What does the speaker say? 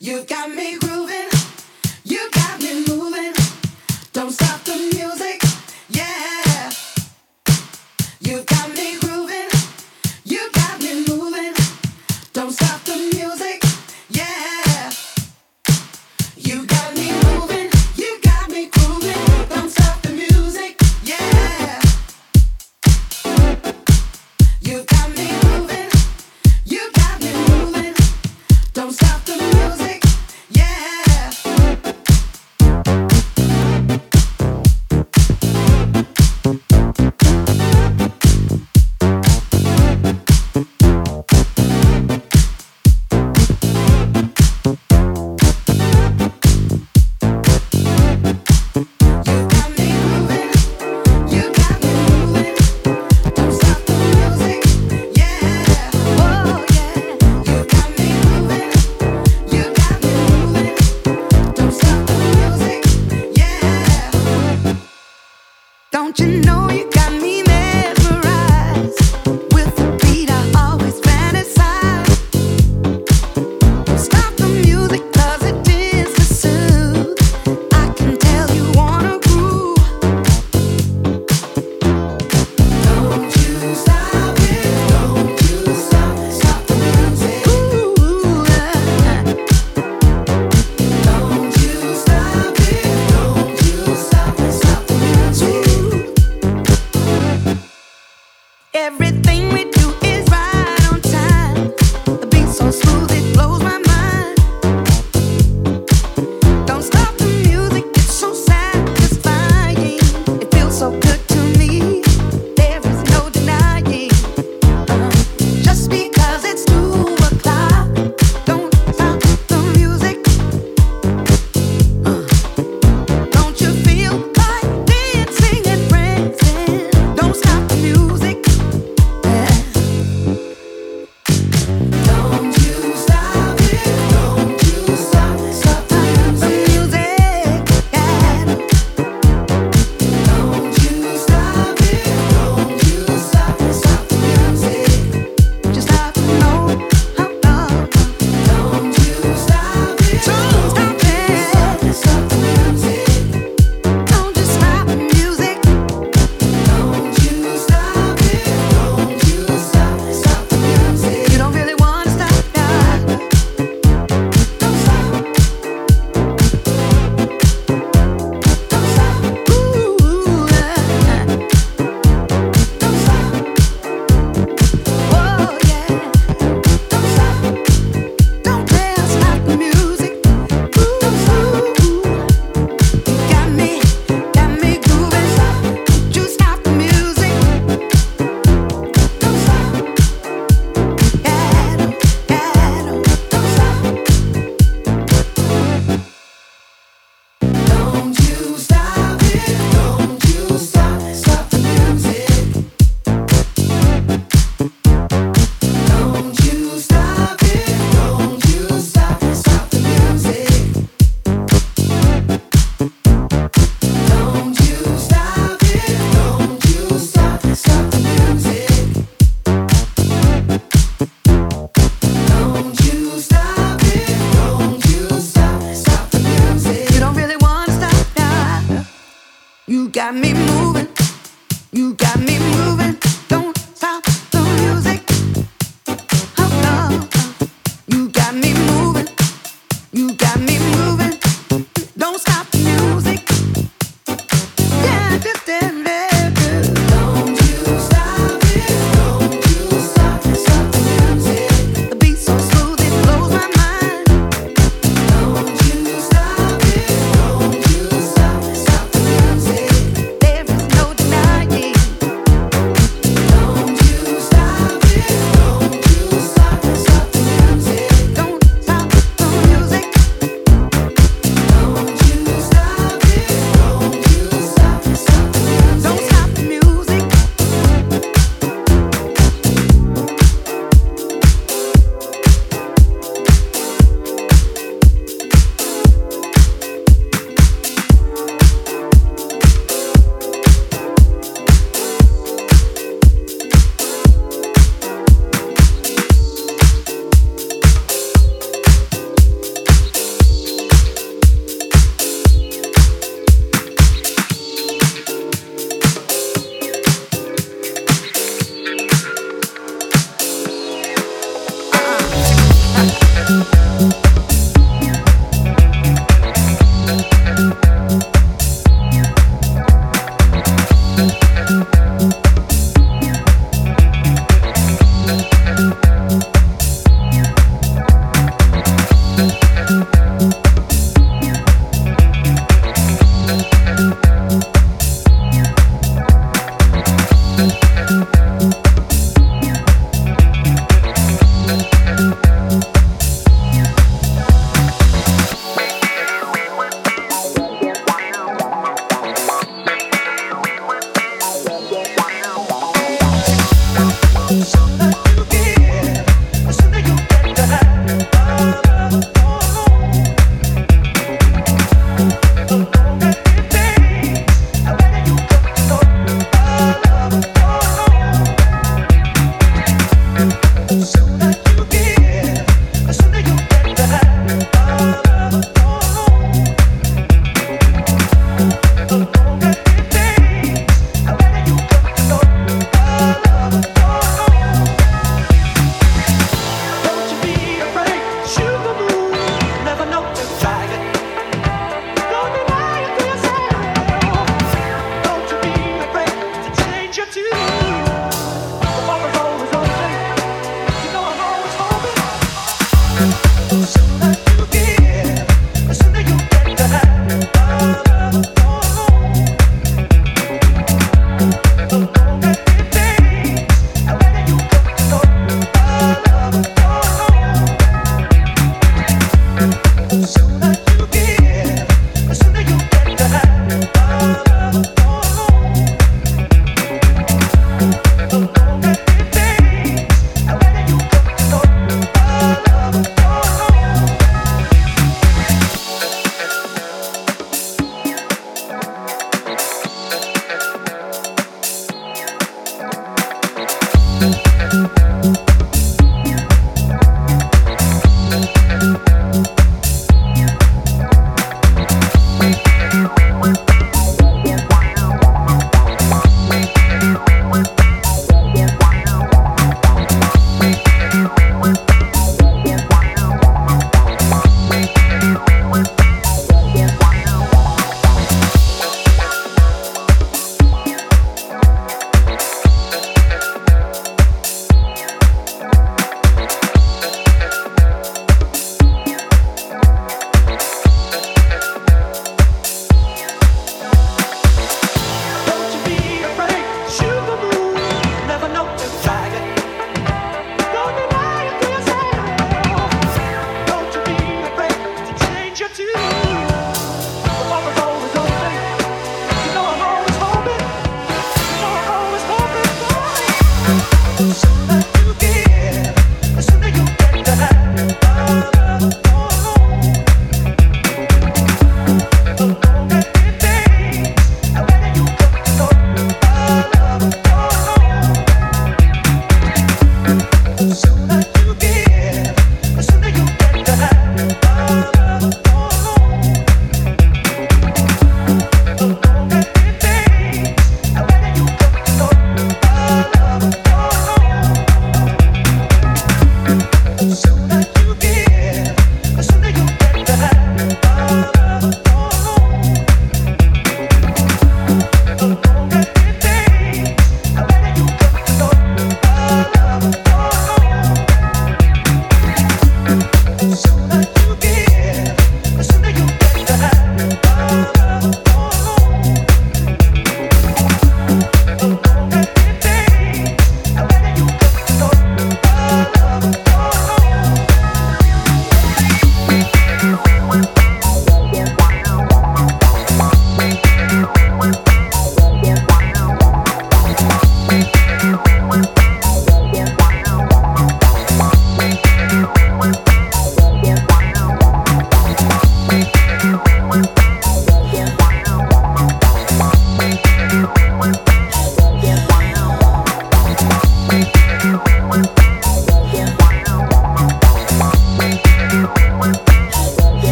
You've got me grooving.